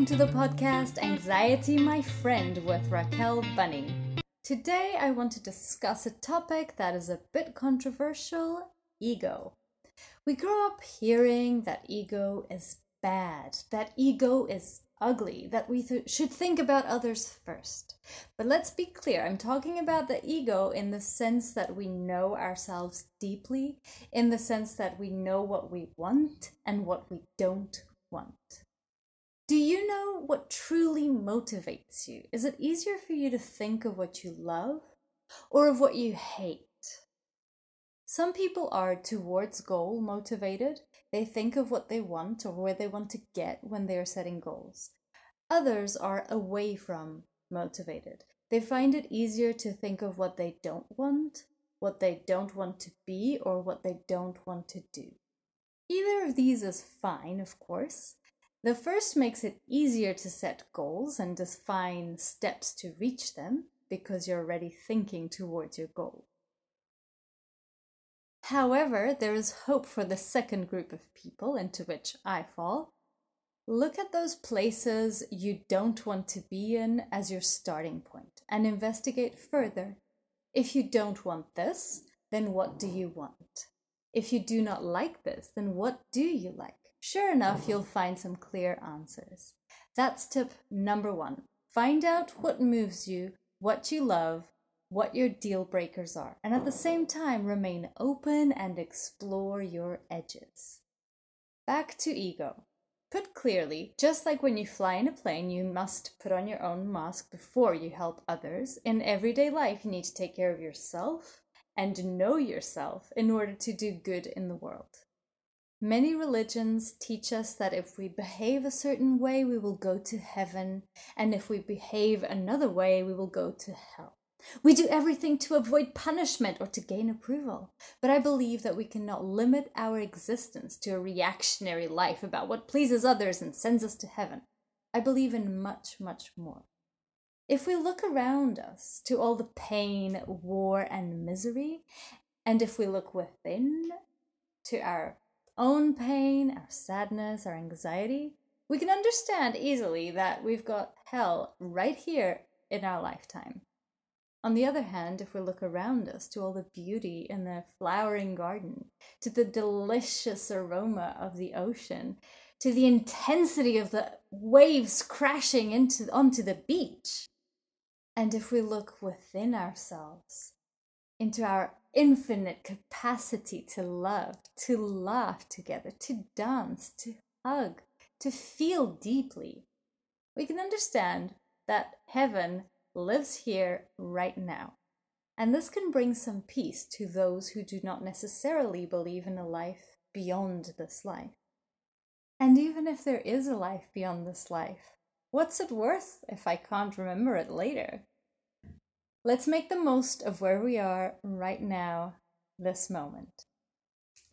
welcome to the podcast Anxiety My Friend with Raquel Bunny. Today I want to discuss a topic that is a bit controversial ego. We grow up hearing that ego is bad, that ego is ugly, that we th- should think about others first. But let's be clear I'm talking about the ego in the sense that we know ourselves deeply, in the sense that we know what we want and what we don't want. Do you know what truly motivates you? Is it easier for you to think of what you love or of what you hate? Some people are towards goal motivated. They think of what they want or where they want to get when they are setting goals. Others are away from motivated. They find it easier to think of what they don't want, what they don't want to be, or what they don't want to do. Either of these is fine, of course. The first makes it easier to set goals and define steps to reach them because you're already thinking towards your goal. However, there is hope for the second group of people into which I fall. Look at those places you don't want to be in as your starting point and investigate further. If you don't want this, then what do you want? If you do not like this, then what do you like? Sure enough, you'll find some clear answers. That's tip number one. Find out what moves you, what you love, what your deal breakers are, and at the same time remain open and explore your edges. Back to ego. Put clearly, just like when you fly in a plane, you must put on your own mask before you help others. In everyday life, you need to take care of yourself and know yourself in order to do good in the world. Many religions teach us that if we behave a certain way, we will go to heaven, and if we behave another way, we will go to hell. We do everything to avoid punishment or to gain approval. But I believe that we cannot limit our existence to a reactionary life about what pleases others and sends us to heaven. I believe in much, much more. If we look around us to all the pain, war, and misery, and if we look within to our own pain, our sadness, our anxiety, we can understand easily that we've got hell right here in our lifetime. On the other hand, if we look around us to all the beauty in the flowering garden, to the delicious aroma of the ocean, to the intensity of the waves crashing into onto the beach, and if we look within ourselves, into our infinite capacity to love, to laugh together, to dance, to hug, to feel deeply, we can understand that heaven lives here right now. And this can bring some peace to those who do not necessarily believe in a life beyond this life. And even if there is a life beyond this life, what's it worth if I can't remember it later? Let's make the most of where we are right now, this moment.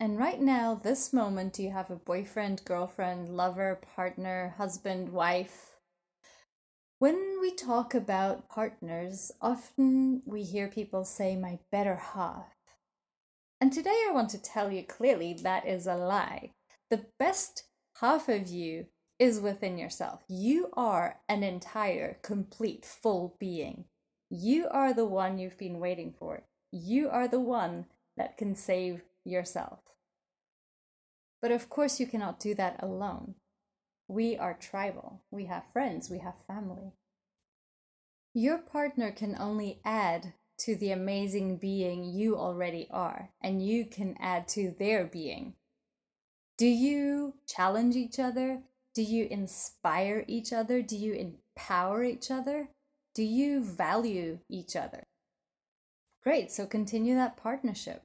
And right now, this moment, you have a boyfriend, girlfriend, lover, partner, husband, wife, when we talk about partners, often we hear people say, my better half. And today I want to tell you clearly that is a lie. The best half of you is within yourself. You are an entire, complete, full being. You are the one you've been waiting for. You are the one that can save yourself. But of course, you cannot do that alone. We are tribal. We have friends, we have family. Your partner can only add to the amazing being you already are, and you can add to their being. Do you challenge each other? Do you inspire each other? Do you empower each other? Do you value each other? Great, so continue that partnership.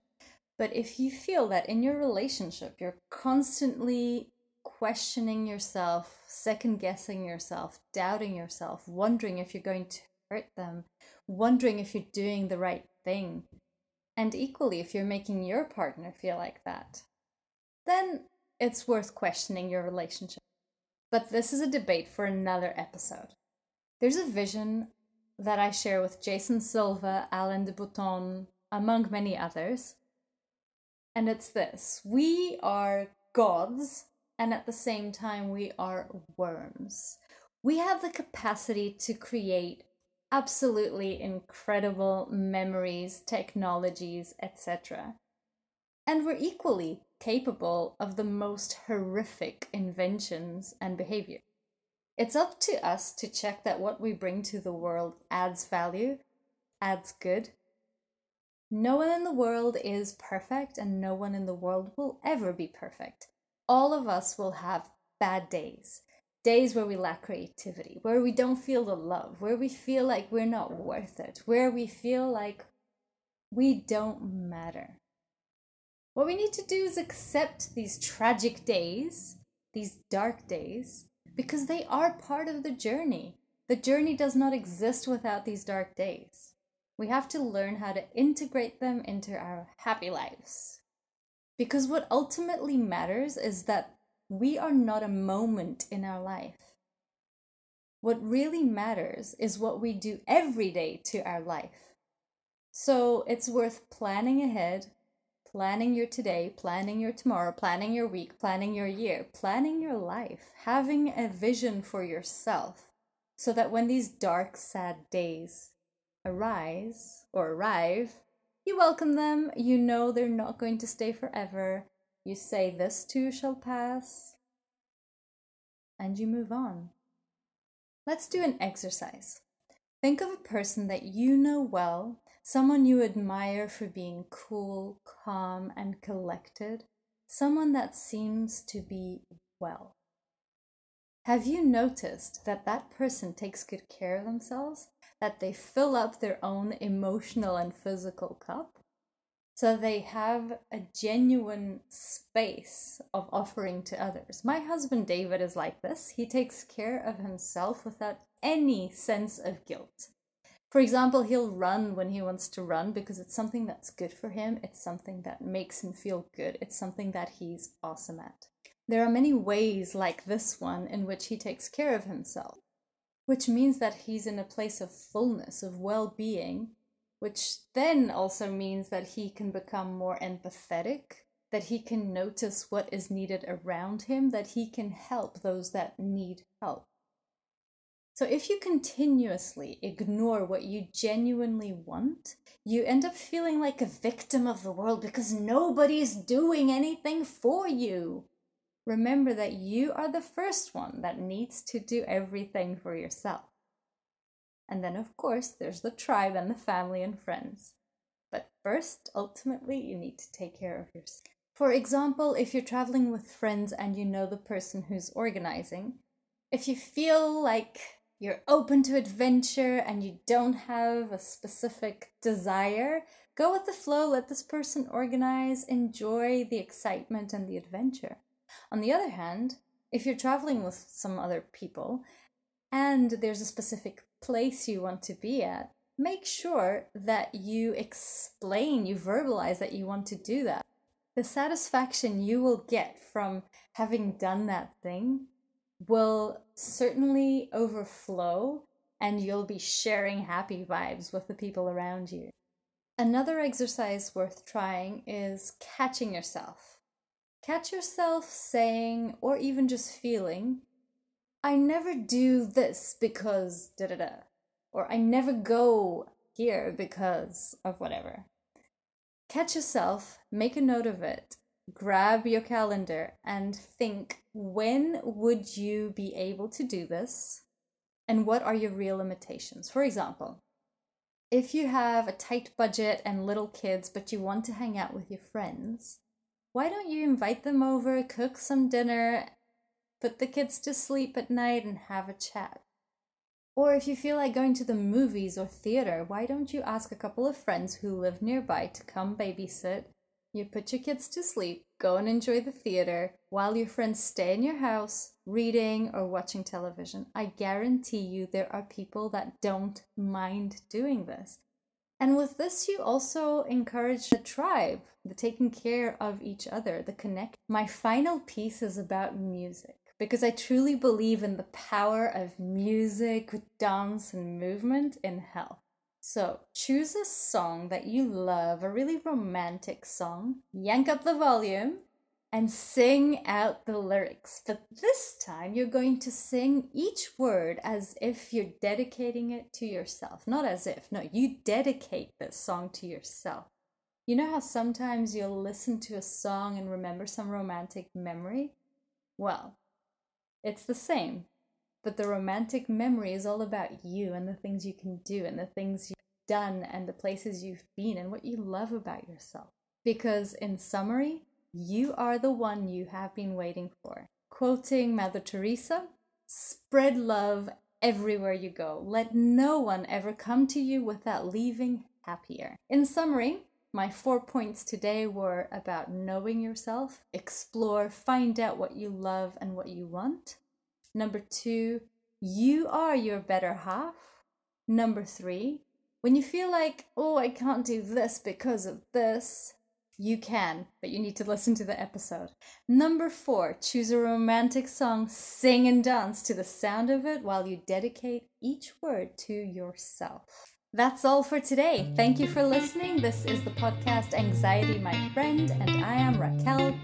But if you feel that in your relationship you're constantly questioning yourself, second guessing yourself, doubting yourself, wondering if you're going to hurt them, wondering if you're doing the right thing, and equally if you're making your partner feel like that, then it's worth questioning your relationship. But this is a debate for another episode. There's a vision that I share with Jason Silva, Alain de Botton, among many others. And it's this we are gods and at the same time we are worms. We have the capacity to create absolutely incredible memories, technologies, etc. And we're equally capable of the most horrific inventions and behavior. It's up to us to check that what we bring to the world adds value, adds good. No one in the world is perfect, and no one in the world will ever be perfect. All of us will have bad days days where we lack creativity, where we don't feel the love, where we feel like we're not worth it, where we feel like we don't matter. What we need to do is accept these tragic days, these dark days, because they are part of the journey. The journey does not exist without these dark days. We have to learn how to integrate them into our happy lives. Because what ultimately matters is that we are not a moment in our life. What really matters is what we do every day to our life. So it's worth planning ahead, planning your today, planning your tomorrow, planning your week, planning your year, planning your life, having a vision for yourself so that when these dark, sad days arise or arrive, you welcome them, you know they're not going to stay forever, you say, This too shall pass, and you move on. Let's do an exercise. Think of a person that you know well, someone you admire for being cool, calm, and collected, someone that seems to be well. Have you noticed that that person takes good care of themselves? That they fill up their own emotional and physical cup? so they have a genuine space of offering to others. My husband David is like this. He takes care of himself without any sense of guilt. For example, he'll run when he wants to run because it's something that's good for him, it's something that makes him feel good, it's something that he's awesome at. There are many ways like this one in which he takes care of himself, which means that he's in a place of fullness, of well being, which then also means that he can become more empathetic, that he can notice what is needed around him, that he can help those that need help. So, if you continuously ignore what you genuinely want, you end up feeling like a victim of the world because nobody's doing anything for you. Remember that you are the first one that needs to do everything for yourself. And then, of course, there's the tribe and the family and friends. But first, ultimately, you need to take care of yourself. For example, if you're traveling with friends and you know the person who's organizing, if you feel like you're open to adventure and you don't have a specific desire, go with the flow, let this person organize, enjoy the excitement and the adventure. On the other hand, if you're traveling with some other people and there's a specific place you want to be at, make sure that you explain, you verbalize that you want to do that. The satisfaction you will get from having done that thing will certainly overflow and you'll be sharing happy vibes with the people around you. Another exercise worth trying is catching yourself. Catch yourself saying, or even just feeling, I never do this because da da da. Or I never go here because of whatever. Catch yourself, make a note of it, grab your calendar, and think when would you be able to do this? And what are your real limitations? For example, if you have a tight budget and little kids, but you want to hang out with your friends, why don't you invite them over, cook some dinner, put the kids to sleep at night and have a chat. Or if you feel like going to the movies or theater, why don't you ask a couple of friends who live nearby to come babysit? You put your kids to sleep, go and enjoy the theater, while your friends stay in your house, reading or watching television. I guarantee you there are people that don't mind doing this. And with this, you also encourage the tribe, the taking care of each other, the connect. My final piece is about music because I truly believe in the power of music, dance, and movement in health. So choose a song that you love, a really romantic song, yank up the volume, and sing out the lyrics. But this time you're going to sing each word as if you're dedicating it to yourself. Not as if, no, you dedicate this song to yourself. You know how sometimes you'll listen to a song and remember some romantic memory? Well, it's the same. But the romantic memory is all about you and the things you can do and the things you've done and the places you've been and what you love about yourself. Because, in summary, you are the one you have been waiting for. Quoting Mother Teresa, spread love everywhere you go. Let no one ever come to you without leaving happier. In summary, my four points today were about knowing yourself, explore, find out what you love and what you want. Number two, you are your better half. Number three, when you feel like, oh, I can't do this because of this, you can, but you need to listen to the episode. Number four, choose a romantic song, sing and dance to the sound of it while you dedicate each word to yourself. That's all for today. Thank you for listening. This is the podcast Anxiety My Friend, and I am Raquel